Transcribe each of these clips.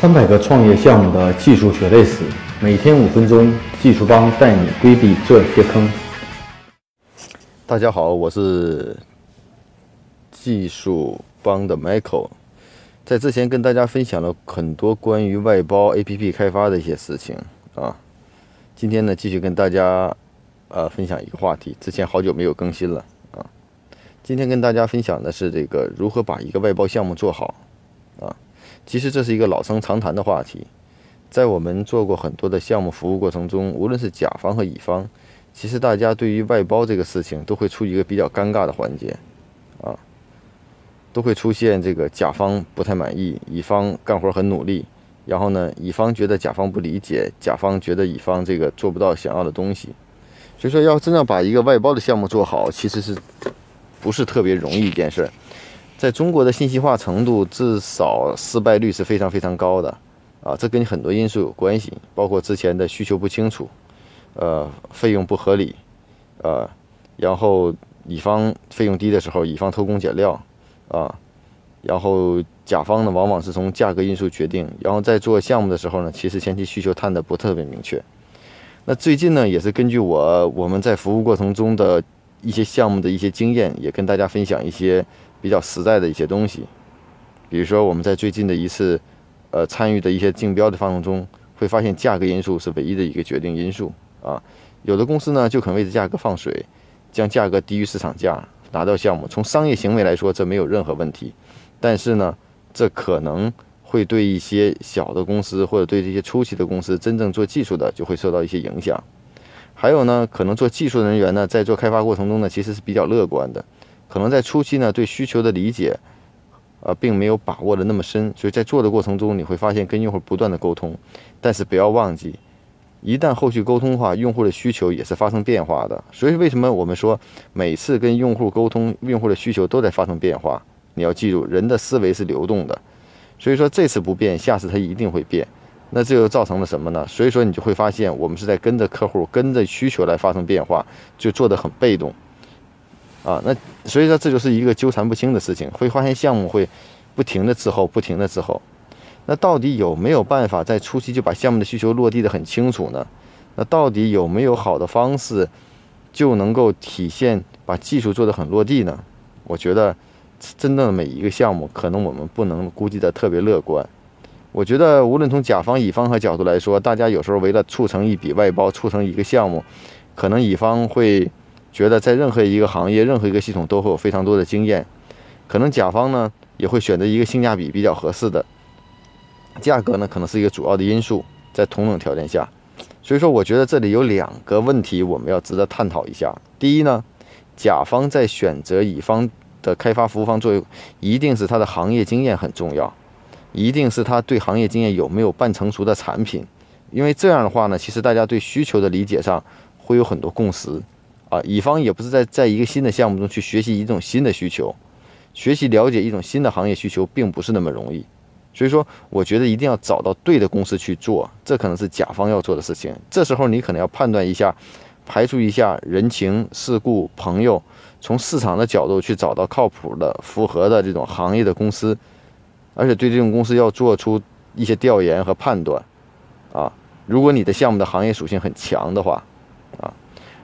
三百个创业项目的技术血泪史，每天五分钟，技术帮带你规避这些坑。大家好，我是技术帮的 Michael。在之前跟大家分享了很多关于外包 APP 开发的一些事情啊。今天呢，继续跟大家呃分享一个话题。之前好久没有更新了啊。今天跟大家分享的是这个如何把一个外包项目做好。其实这是一个老生常谈的话题，在我们做过很多的项目服务过程中，无论是甲方和乙方，其实大家对于外包这个事情都会出一个比较尴尬的环节，啊，都会出现这个甲方不太满意，乙方干活很努力，然后呢，乙方觉得甲方不理解，甲方觉得乙方这个做不到想要的东西，所以说要真正把一个外包的项目做好，其实是不是特别容易一件事儿。在中国的信息化程度，至少失败率是非常非常高的，啊，这跟很多因素有关系，包括之前的需求不清楚，呃，费用不合理，呃，然后乙方费用低的时候，乙方偷工减料，啊，然后甲方呢，往往是从价格因素决定，然后在做项目的时候呢，其实前期需求探的不特别明确。那最近呢，也是根据我我们在服务过程中的一些项目的一些经验，也跟大家分享一些。比较实在的一些东西，比如说我们在最近的一次，呃，参与的一些竞标的过程中，会发现价格因素是唯一的一个决定因素啊。有的公司呢就肯为了价格放水，将价格低于市场价拿到项目。从商业行为来说，这没有任何问题，但是呢，这可能会对一些小的公司或者对这些初期的公司真正做技术的就会受到一些影响。还有呢，可能做技术人员呢在做开发过程中呢其实是比较乐观的。可能在初期呢，对需求的理解，呃，并没有把握的那么深，所以在做的过程中，你会发现跟用户不断的沟通，但是不要忘记，一旦后续沟通的话，用户的需求也是发生变化的。所以为什么我们说每次跟用户沟通，用户的需求都在发生变化？你要记住，人的思维是流动的，所以说这次不变，下次它一定会变。那这又造成了什么呢？所以说你就会发现，我们是在跟着客户，跟着需求来发生变化，就做得很被动。啊，那所以说这就是一个纠缠不清的事情，会发现项目会不停的滞后，不停的滞后。那到底有没有办法在初期就把项目的需求落地的很清楚呢？那到底有没有好的方式就能够体现把技术做得很落地呢？我觉得真正的每一个项目，可能我们不能估计的特别乐观。我觉得无论从甲方、乙方和角度来说，大家有时候为了促成一笔外包、促成一个项目，可能乙方会。觉得在任何一个行业、任何一个系统都会有非常多的经验，可能甲方呢也会选择一个性价比比较合适的，价格呢可能是一个主要的因素，在同等条件下，所以说我觉得这里有两个问题我们要值得探讨一下。第一呢，甲方在选择乙方的开发服务方作为，一定是他的行业经验很重要，一定是他对行业经验有没有半成熟的产品，因为这样的话呢，其实大家对需求的理解上会有很多共识。啊，乙方也不是在在一个新的项目中去学习一种新的需求，学习了解一种新的行业需求，并不是那么容易。所以说，我觉得一定要找到对的公司去做，这可能是甲方要做的事情。这时候你可能要判断一下，排除一下人情世故、朋友，从市场的角度去找到靠谱的、符合的这种行业的公司，而且对这种公司要做出一些调研和判断。啊，如果你的项目的行业属性很强的话。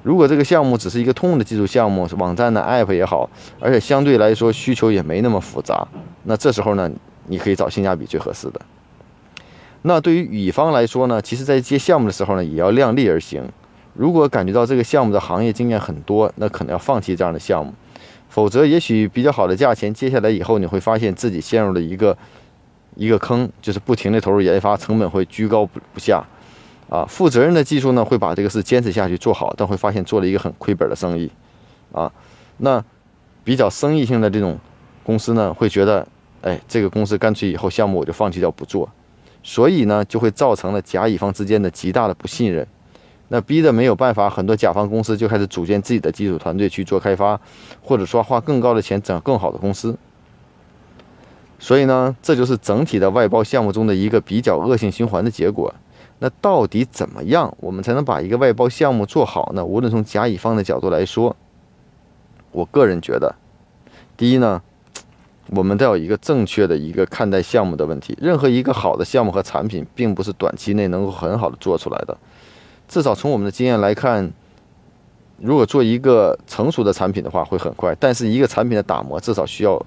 如果这个项目只是一个通用的技术项目，网站的 App 也好，而且相对来说需求也没那么复杂，那这时候呢，你可以找性价比最合适的。那对于乙方来说呢，其实在接项目的时候呢，也要量力而行。如果感觉到这个项目的行业经验很多，那可能要放弃这样的项目，否则也许比较好的价钱，接下来以后你会发现自己陷入了一个一个坑，就是不停的投入研发，成本会居高不不下。啊，负责任的技术呢，会把这个事坚持下去做好，但会发现做了一个很亏本的生意，啊，那比较生意性的这种公司呢，会觉得，哎，这个公司干脆以后项目我就放弃掉不做，所以呢，就会造成了甲乙方之间的极大的不信任，那逼得没有办法，很多甲方公司就开始组建自己的技术团队去做开发，或者说花更高的钱整更好的公司，所以呢，这就是整体的外包项目中的一个比较恶性循环的结果。那到底怎么样，我们才能把一个外包项目做好呢？无论从甲乙方的角度来说，我个人觉得，第一呢，我们都要有一个正确的一个看待项目的问题。任何一个好的项目和产品，并不是短期内能够很好的做出来的。至少从我们的经验来看，如果做一个成熟的产品的话，会很快。但是一个产品的打磨，至少需要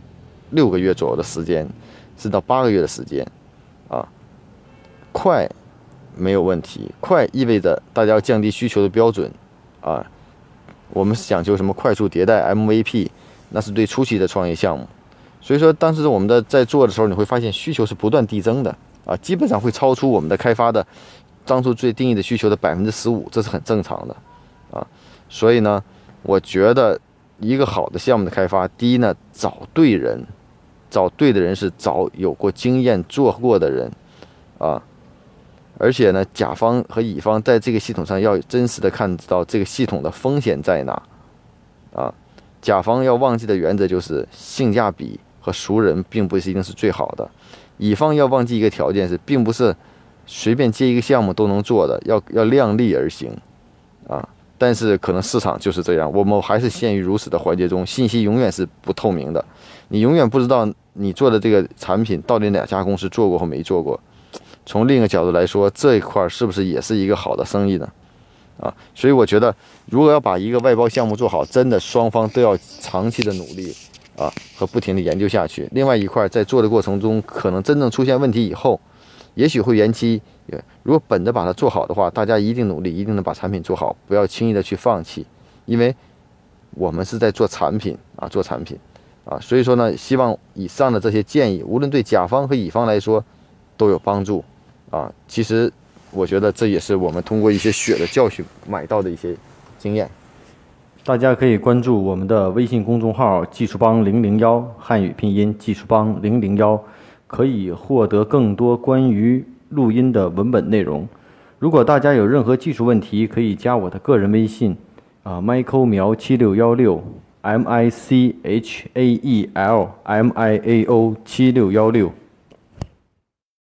六个月左右的时间，至到八个月的时间，啊，快没有问题。快意味着大家要降低需求的标准，啊，我们是讲究什么快速迭代 MVP，那是对初期的创业项目。所以说，当时我们的在做的时候，你会发现需求是不断递增的，啊，基本上会超出我们的开发的。当初最定义的需求的百分之十五，这是很正常的，啊，所以呢，我觉得一个好的项目的开发，第一呢，找对人，找对的人是找有过经验做过的人，啊，而且呢，甲方和乙方在这个系统上要真实的看到这个系统的风险在哪，啊，甲方要忘记的原则就是性价比和熟人并不是一定是最好的，乙方要忘记一个条件是，并不是。随便接一个项目都能做的，要要量力而行，啊！但是可能市场就是这样，我们还是陷于如此的环节中，信息永远是不透明的，你永远不知道你做的这个产品到底哪家公司做过或没做过。从另一个角度来说，这一块是不是也是一个好的生意呢？啊！所以我觉得，如果要把一个外包项目做好，真的双方都要长期的努力啊和不停的研究下去。另外一块，在做的过程中，可能真正出现问题以后。也许会延期，如果本着把它做好的话，大家一定努力，一定能把产品做好，不要轻易的去放弃，因为我们是在做产品啊，做产品啊，所以说呢，希望以上的这些建议，无论对甲方和乙方来说都有帮助啊。其实我觉得这也是我们通过一些血的教训买到的一些经验。大家可以关注我们的微信公众号“技术帮零零幺”，汉语拼音“技术帮零零幺”。可以获得更多关于录音的文本内容。如果大家有任何技术问题，可以加我的个人微信，啊，Michael 苗七六幺六，M I C H A E L M I A O 七六幺六。